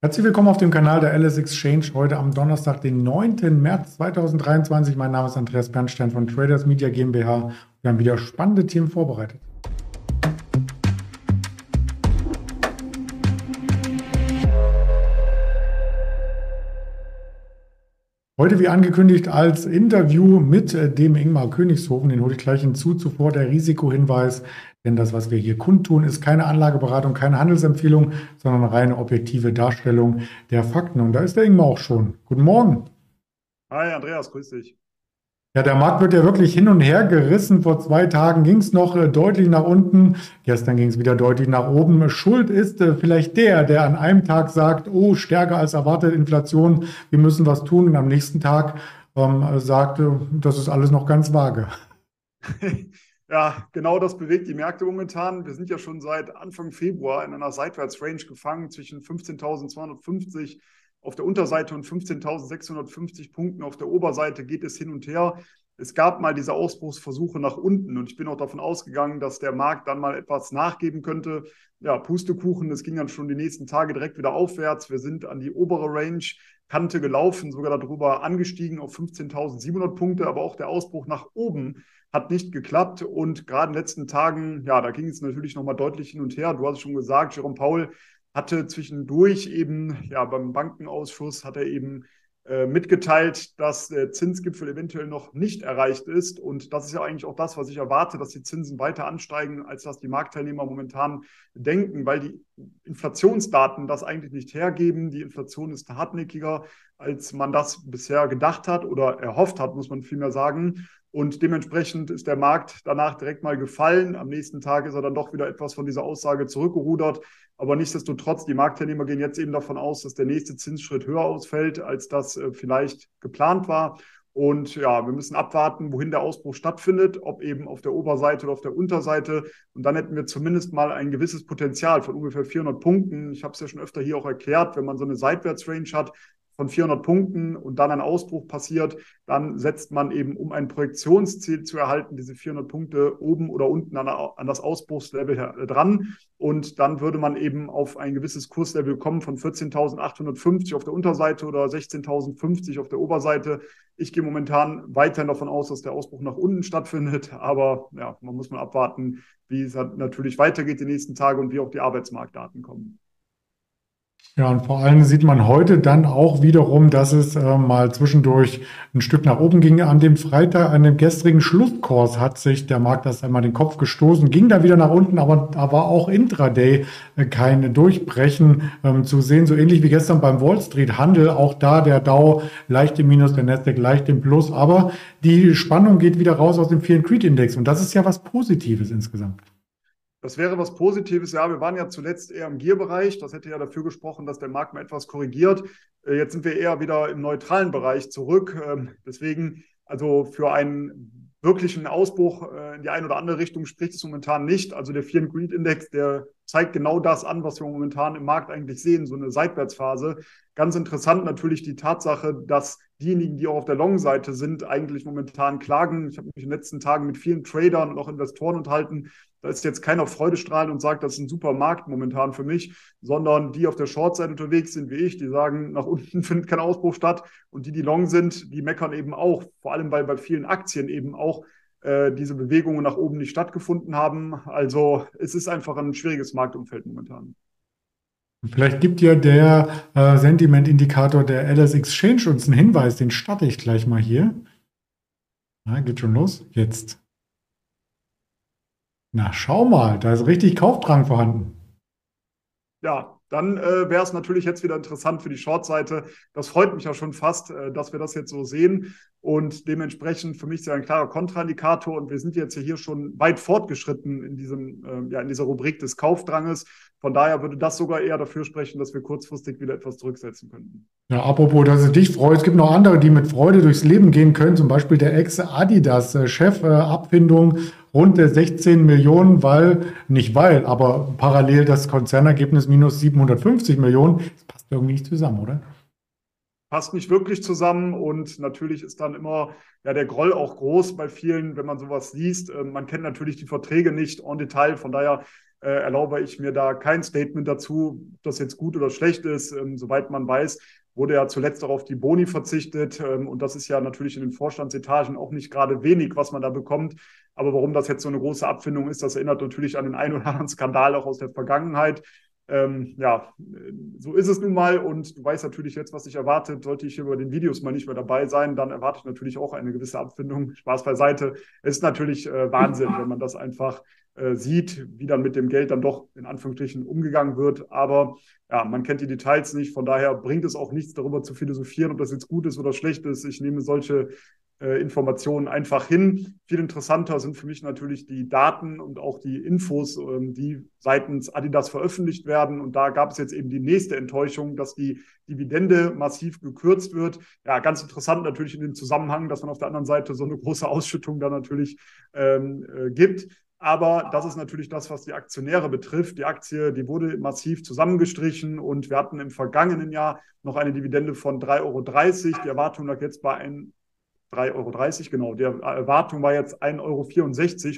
Herzlich willkommen auf dem Kanal der LS Exchange heute am Donnerstag, den 9. März 2023. Mein Name ist Andreas Bernstein von Traders Media GmbH. Wir haben wieder spannende Themen vorbereitet. Heute wie angekündigt als Interview mit äh, dem Ingmar Königshofen, den hole ich gleich hinzu. Zuvor der Risikohinweis, denn das, was wir hier kundtun, ist keine Anlageberatung, keine Handelsempfehlung, sondern eine reine objektive Darstellung der Fakten. Und da ist der Ingmar auch schon. Guten Morgen. Hi Andreas, grüß dich. Ja, der Markt wird ja wirklich hin und her gerissen. Vor zwei Tagen ging es noch äh, deutlich nach unten. Gestern ging es wieder deutlich nach oben. Schuld ist äh, vielleicht der, der an einem Tag sagt, oh, stärker als erwartet Inflation, wir müssen was tun. Und am nächsten Tag ähm, sagt, das ist alles noch ganz vage. Ja, genau das bewegt die Märkte momentan. Wir sind ja schon seit Anfang Februar in einer Seitwärtsrange gefangen zwischen 15.250 auf der Unterseite und 15.650 Punkten auf der Oberseite geht es hin und her. Es gab mal diese Ausbruchsversuche nach unten und ich bin auch davon ausgegangen, dass der Markt dann mal etwas nachgeben könnte. Ja, Pustekuchen, es ging dann schon die nächsten Tage direkt wieder aufwärts. Wir sind an die obere Range Kante gelaufen, sogar darüber angestiegen auf 15.700 Punkte, aber auch der Ausbruch nach oben hat nicht geklappt und gerade in den letzten Tagen, ja, da ging es natürlich nochmal deutlich hin und her. Du hast es schon gesagt, Jerome Paul hatte zwischendurch eben, ja, beim Bankenausschuss hat er eben äh, mitgeteilt, dass der Zinsgipfel eventuell noch nicht erreicht ist. Und das ist ja eigentlich auch das, was ich erwarte, dass die Zinsen weiter ansteigen, als das die Marktteilnehmer momentan denken, weil die Inflationsdaten das eigentlich nicht hergeben. Die Inflation ist hartnäckiger, als man das bisher gedacht hat oder erhofft hat, muss man vielmehr sagen. Und dementsprechend ist der Markt danach direkt mal gefallen. Am nächsten Tag ist er dann doch wieder etwas von dieser Aussage zurückgerudert. Aber nichtsdestotrotz, die Marktteilnehmer gehen jetzt eben davon aus, dass der nächste Zinsschritt höher ausfällt, als das äh, vielleicht geplant war. Und ja, wir müssen abwarten, wohin der Ausbruch stattfindet, ob eben auf der Oberseite oder auf der Unterseite. Und dann hätten wir zumindest mal ein gewisses Potenzial von ungefähr 400 Punkten. Ich habe es ja schon öfter hier auch erklärt, wenn man so eine Seitwärtsrange hat, von 400 Punkten und dann ein Ausbruch passiert, dann setzt man eben, um ein Projektionsziel zu erhalten, diese 400 Punkte oben oder unten an, an das Ausbruchslevel dran. Und dann würde man eben auf ein gewisses Kurslevel kommen von 14.850 auf der Unterseite oder 16.050 auf der Oberseite. Ich gehe momentan weiterhin davon aus, dass der Ausbruch nach unten stattfindet. Aber ja, man muss mal abwarten, wie es natürlich weitergeht die nächsten Tage und wie auch die Arbeitsmarktdaten kommen. Ja, und vor allem sieht man heute dann auch wiederum, dass es äh, mal zwischendurch ein Stück nach oben ging. An dem Freitag, an dem gestrigen Schlusskurs hat sich der Markt das einmal den Kopf gestoßen, ging da wieder nach unten, aber da war auch intraday äh, kein Durchbrechen ähm, zu sehen. So ähnlich wie gestern beim Wall Street Handel. Auch da der Dow leicht im Minus, der Nasdaq leicht im Plus. Aber die Spannung geht wieder raus aus dem and Creed Index. Und das ist ja was Positives insgesamt. Das wäre was Positives. Ja, wir waren ja zuletzt eher im Gier-Bereich. Das hätte ja dafür gesprochen, dass der Markt mal etwas korrigiert. Äh, jetzt sind wir eher wieder im neutralen Bereich zurück. Ähm, deswegen, also für einen wirklichen Ausbruch äh, in die eine oder andere Richtung spricht es momentan nicht. Also der Fear Greed Index, der zeigt genau das an, was wir momentan im Markt eigentlich sehen, so eine Seitwärtsphase. Ganz interessant natürlich die Tatsache, dass diejenigen, die auch auf der Long-Seite sind, eigentlich momentan klagen. Ich habe mich in den letzten Tagen mit vielen Tradern und auch Investoren unterhalten, da ist jetzt keiner Freudestrahlend und sagt, das ist ein super Markt momentan für mich, sondern die auf der Short-Seite unterwegs sind wie ich, die sagen, nach unten findet kein Ausbruch statt. Und die, die long sind, die meckern eben auch, vor allem weil bei vielen Aktien eben auch äh, diese Bewegungen nach oben nicht stattgefunden haben. Also es ist einfach ein schwieriges Marktumfeld momentan. Vielleicht gibt ja der äh, Sentiment-Indikator der LS Exchange uns einen Hinweis, den starte ich gleich mal hier. Na, geht schon los. Jetzt. Na, schau mal, da ist richtig Kaufdrang vorhanden. Ja, dann äh, wäre es natürlich jetzt wieder interessant für die Short-Seite. Das freut mich ja schon fast, äh, dass wir das jetzt so sehen. Und dementsprechend für mich ist ja ein klarer Kontraindikator. Und wir sind jetzt hier schon weit fortgeschritten in diesem, äh, ja, in dieser Rubrik des Kaufdranges. Von daher würde das sogar eher dafür sprechen, dass wir kurzfristig wieder etwas zurücksetzen könnten. Ja, apropos, dass es dich freut, es gibt noch andere, die mit Freude durchs Leben gehen können, zum Beispiel der Ex-Adidas-Chef, äh, Abfindung rund 16 Millionen, weil, nicht weil, aber parallel das Konzernergebnis minus 750 Millionen. Das passt irgendwie nicht zusammen, oder? passt nicht wirklich zusammen und natürlich ist dann immer ja der Groll auch groß bei vielen, wenn man sowas liest. Ähm, man kennt natürlich die Verträge nicht en Detail, von daher äh, erlaube ich mir da kein Statement dazu, ob das jetzt gut oder schlecht ist. Ähm, soweit man weiß, wurde ja zuletzt auch auf die Boni verzichtet. Ähm, und das ist ja natürlich in den Vorstandsetagen auch nicht gerade wenig, was man da bekommt. Aber warum das jetzt so eine große Abfindung ist, das erinnert natürlich an den einen oder anderen Skandal auch aus der Vergangenheit. Ähm, ja, so ist es nun mal und du weißt natürlich jetzt, was dich erwartet. Sollte ich hier bei den Videos mal nicht mehr dabei sein, dann erwarte ich natürlich auch eine gewisse Abfindung. Spaß beiseite. Es ist natürlich äh, Wahnsinn, wenn man das einfach äh, sieht, wie dann mit dem Geld dann doch in Anführungsstrichen umgegangen wird. Aber ja, man kennt die Details nicht. Von daher bringt es auch nichts darüber zu philosophieren, ob das jetzt gut ist oder schlecht ist. Ich nehme solche äh, Informationen einfach hin. Viel interessanter sind für mich natürlich die Daten und auch die Infos, ähm, die seitens Adidas veröffentlicht werden. Und da gab es jetzt eben die nächste Enttäuschung, dass die Dividende massiv gekürzt wird. Ja, ganz interessant natürlich in dem Zusammenhang, dass man auf der anderen Seite so eine große Ausschüttung da natürlich ähm, äh, gibt. Aber das ist natürlich das, was die Aktionäre betrifft. Die Aktie, die wurde massiv zusammengestrichen und wir hatten im vergangenen Jahr noch eine Dividende von 3,30 Euro. Die Erwartung lag jetzt bei 3,30 Euro, genau. Die Erwartung war jetzt 1,64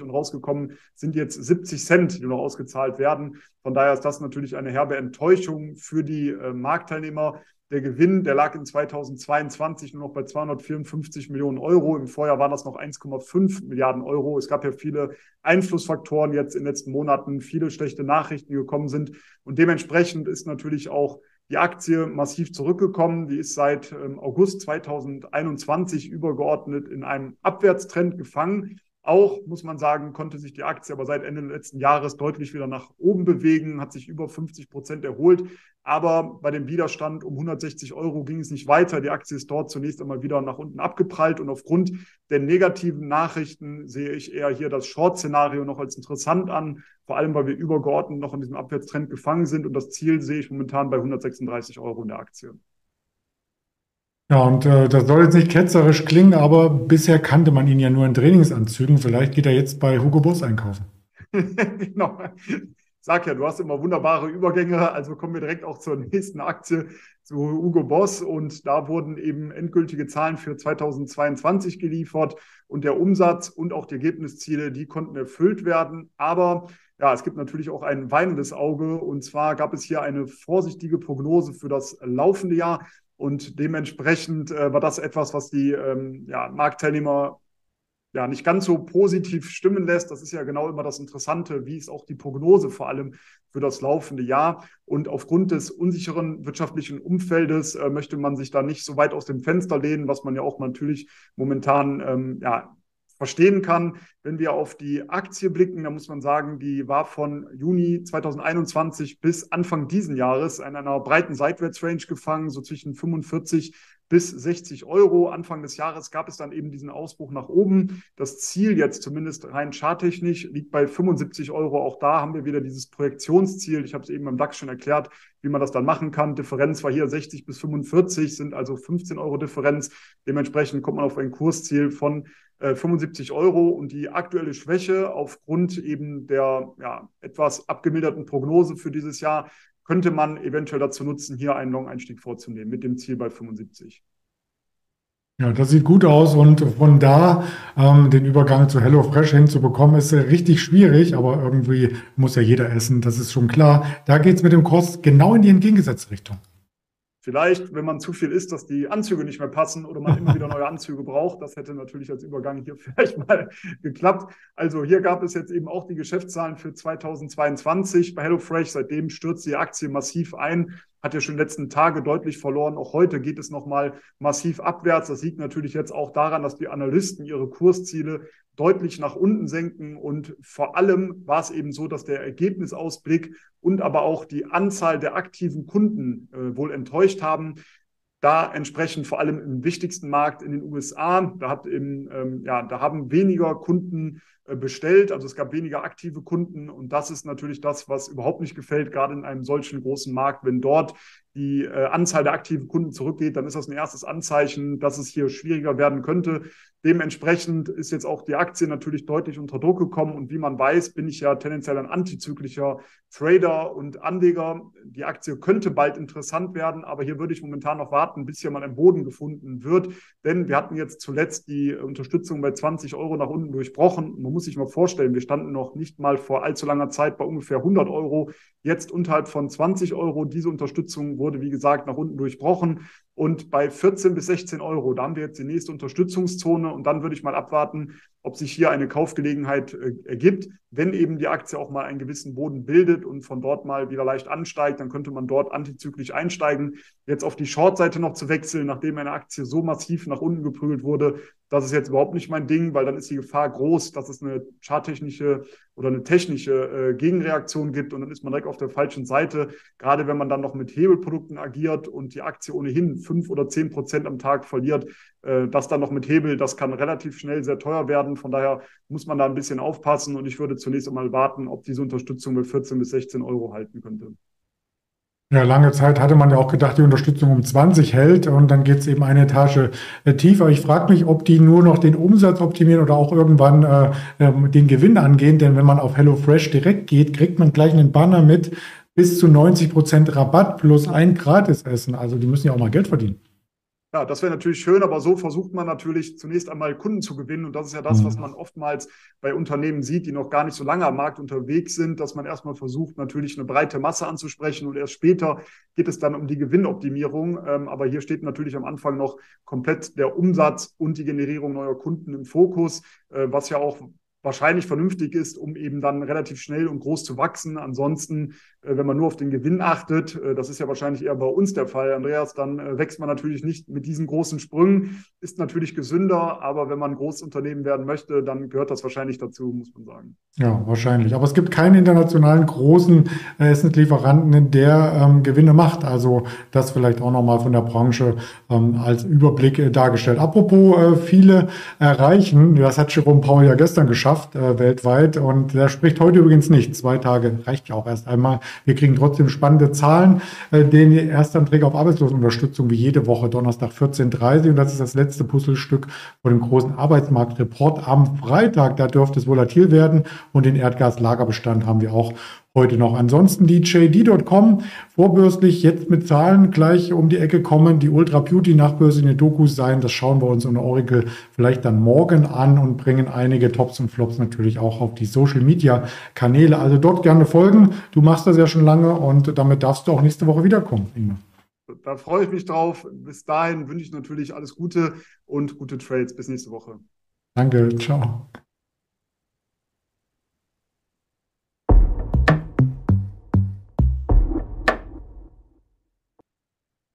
Euro und rausgekommen sind jetzt 70 Cent, die noch ausgezahlt werden. Von daher ist das natürlich eine herbe Enttäuschung für die äh, Marktteilnehmer. Der Gewinn, der lag in 2022 nur noch bei 254 Millionen Euro. Im Vorjahr waren das noch 1,5 Milliarden Euro. Es gab ja viele Einflussfaktoren jetzt in den letzten Monaten, viele schlechte Nachrichten, gekommen sind. Und dementsprechend ist natürlich auch die Aktie massiv zurückgekommen. Die ist seit ähm, August 2021 übergeordnet in einem Abwärtstrend gefangen. Auch, muss man sagen, konnte sich die Aktie aber seit Ende letzten Jahres deutlich wieder nach oben bewegen, hat sich über 50 Prozent erholt. Aber bei dem Widerstand um 160 Euro ging es nicht weiter. Die Aktie ist dort zunächst einmal wieder nach unten abgeprallt. Und aufgrund der negativen Nachrichten sehe ich eher hier das Short-Szenario noch als interessant an. Vor allem, weil wir übergeordnet noch in diesem Abwärtstrend gefangen sind. Und das Ziel sehe ich momentan bei 136 Euro in der Aktie. Ja, und äh, das soll jetzt nicht ketzerisch klingen, aber bisher kannte man ihn ja nur in Trainingsanzügen. Vielleicht geht er jetzt bei Hugo Boss einkaufen. genau. Sag ja, du hast immer wunderbare Übergänge. Also kommen wir direkt auch zur nächsten Aktie, zu Hugo Boss. Und da wurden eben endgültige Zahlen für 2022 geliefert. Und der Umsatz und auch die Ergebnisziele, die konnten erfüllt werden. Aber ja, es gibt natürlich auch ein weinendes Auge. Und zwar gab es hier eine vorsichtige Prognose für das laufende Jahr. Und dementsprechend äh, war das etwas, was die ähm, ja, Marktteilnehmer ja nicht ganz so positiv stimmen lässt. Das ist ja genau immer das Interessante, wie ist auch die Prognose vor allem für das laufende Jahr. Und aufgrund des unsicheren wirtschaftlichen Umfeldes äh, möchte man sich da nicht so weit aus dem Fenster lehnen, was man ja auch natürlich momentan ähm, ja, verstehen kann. Wenn wir auf die Aktie blicken, dann muss man sagen, die war von Juni 2021 bis Anfang diesen Jahres in einer breiten Seitwärtsrange gefangen, so zwischen 45 bis 60 Euro. Anfang des Jahres gab es dann eben diesen Ausbruch nach oben. Das Ziel jetzt zumindest rein charttechnisch liegt bei 75 Euro. Auch da haben wir wieder dieses Projektionsziel. Ich habe es eben beim DAX schon erklärt, wie man das dann machen kann. Differenz war hier 60 bis 45, sind also 15 Euro Differenz. Dementsprechend kommt man auf ein Kursziel von 75 äh, Euro und die aktuelle Schwäche aufgrund eben der ja, etwas abgemilderten Prognose für dieses Jahr könnte man eventuell dazu nutzen, hier einen Long-Einstieg vorzunehmen mit dem Ziel bei 75. Ja, das sieht gut aus und von da ähm, den Übergang zu HelloFresh hinzubekommen, ist richtig schwierig, aber irgendwie muss ja jeder essen, das ist schon klar. Da geht es mit dem Kost genau in die entgegengesetzte Richtung. Vielleicht, wenn man zu viel isst, dass die Anzüge nicht mehr passen oder man immer wieder neue Anzüge braucht. Das hätte natürlich als Übergang hier vielleicht mal geklappt. Also hier gab es jetzt eben auch die Geschäftszahlen für 2022 bei HelloFresh. Seitdem stürzt die Aktie massiv ein hat ja schon den letzten Tage deutlich verloren. Auch heute geht es nochmal massiv abwärts. Das liegt natürlich jetzt auch daran, dass die Analysten ihre Kursziele deutlich nach unten senken. Und vor allem war es eben so, dass der Ergebnisausblick und aber auch die Anzahl der aktiven Kunden äh, wohl enttäuscht haben. Da entsprechend vor allem im wichtigsten Markt in den USA, da hat eben, ähm, ja, da haben weniger Kunden äh, bestellt. Also es gab weniger aktive Kunden und das ist natürlich das, was überhaupt nicht gefällt, gerade in einem solchen großen Markt. Wenn dort die äh, Anzahl der aktiven Kunden zurückgeht, dann ist das ein erstes Anzeichen, dass es hier schwieriger werden könnte. Dementsprechend ist jetzt auch die Aktie natürlich deutlich unter Druck gekommen. Und wie man weiß, bin ich ja tendenziell ein antizyklischer Trader und Anleger. Die Aktie könnte bald interessant werden, aber hier würde ich momentan noch warten, bis hier mal ein Boden gefunden wird. Denn wir hatten jetzt zuletzt die Unterstützung bei 20 Euro nach unten durchbrochen. Man muss sich mal vorstellen, wir standen noch nicht mal vor allzu langer Zeit bei ungefähr 100 Euro, jetzt unterhalb von 20 Euro. Diese Unterstützung wurde, wie gesagt, nach unten durchbrochen. Und bei 14 bis 16 Euro, da haben wir jetzt die nächste Unterstützungszone. Und dann würde ich mal abwarten, ob sich hier eine Kaufgelegenheit äh, ergibt. Wenn eben die Aktie auch mal einen gewissen Boden bildet und von dort mal wieder leicht ansteigt, dann könnte man dort antizyklisch einsteigen. Jetzt auf die Short-Seite noch zu wechseln, nachdem eine Aktie so massiv nach unten geprügelt wurde, das ist jetzt überhaupt nicht mein Ding, weil dann ist die Gefahr groß, dass es eine charttechnische oder eine technische äh, Gegenreaktion gibt und dann ist man direkt auf der falschen Seite. Gerade wenn man dann noch mit Hebelprodukten agiert und die Aktie ohnehin fünf oder zehn Prozent am Tag verliert, äh, das dann noch mit Hebel, das kann relativ schnell sehr teuer werden. Von daher muss man da ein bisschen aufpassen und ich würde zunächst einmal warten, ob diese Unterstützung bei 14 bis 16 Euro halten könnte. Ja, lange Zeit hatte man ja auch gedacht, die Unterstützung um 20 hält und dann geht es eben eine Etage äh, tiefer. Ich frage mich, ob die nur noch den Umsatz optimieren oder auch irgendwann äh, äh, den Gewinn angehen, denn wenn man auf HelloFresh direkt geht, kriegt man gleich einen Banner mit bis zu 90 Prozent Rabatt plus ein Gratisessen. Also die müssen ja auch mal Geld verdienen. Ja, das wäre natürlich schön, aber so versucht man natürlich zunächst einmal Kunden zu gewinnen. Und das ist ja das, was mhm. man oftmals bei Unternehmen sieht, die noch gar nicht so lange am Markt unterwegs sind, dass man erstmal versucht, natürlich eine breite Masse anzusprechen und erst später geht es dann um die Gewinnoptimierung. Ähm, aber hier steht natürlich am Anfang noch komplett der Umsatz und die Generierung neuer Kunden im Fokus, äh, was ja auch wahrscheinlich vernünftig ist, um eben dann relativ schnell und groß zu wachsen. Ansonsten, wenn man nur auf den Gewinn achtet, äh, das ist ja wahrscheinlich eher bei uns der Fall, Andreas, dann äh, wächst man natürlich nicht mit diesen großen Sprüngen, ist natürlich gesünder, aber wenn man ein Großunternehmen werden möchte, dann gehört das wahrscheinlich dazu, muss man sagen. Ja, wahrscheinlich. Aber es gibt keinen internationalen großen Essenslieferanten, der ähm, Gewinne macht. Also das vielleicht auch nochmal von der Branche ähm, als Überblick äh, dargestellt. Apropos äh, viele erreichen, das hat Jerome Paul ja gestern geschafft geschafft äh, weltweit. Und der spricht heute übrigens nicht. Zwei Tage reicht ja auch erst einmal. Wir kriegen trotzdem spannende Zahlen. Äh, den Erstanträge auf Arbeitslosenunterstützung wie jede Woche Donnerstag 14.30 Uhr. Und das ist das letzte Puzzlestück vor dem großen Arbeitsmarktreport am Freitag. Da dürfte es volatil werden. Und den Erdgaslagerbestand haben wir auch heute noch. Ansonsten die JD.com, vorbörslich jetzt mit Zahlen gleich um die Ecke kommen, die Ultra Beauty nachbörsliche Dokus sein. Das schauen wir uns in Oracle vielleicht dann morgen an und bringen einige Tops und Flops natürlich auch auf die Social Media Kanäle. Also dort gerne folgen. Du machst das ja schon lange und damit darfst du auch nächste Woche wiederkommen, Ingmar. Da freue ich mich drauf. Bis dahin wünsche ich natürlich alles Gute und gute Trades. Bis nächste Woche. Danke, ciao.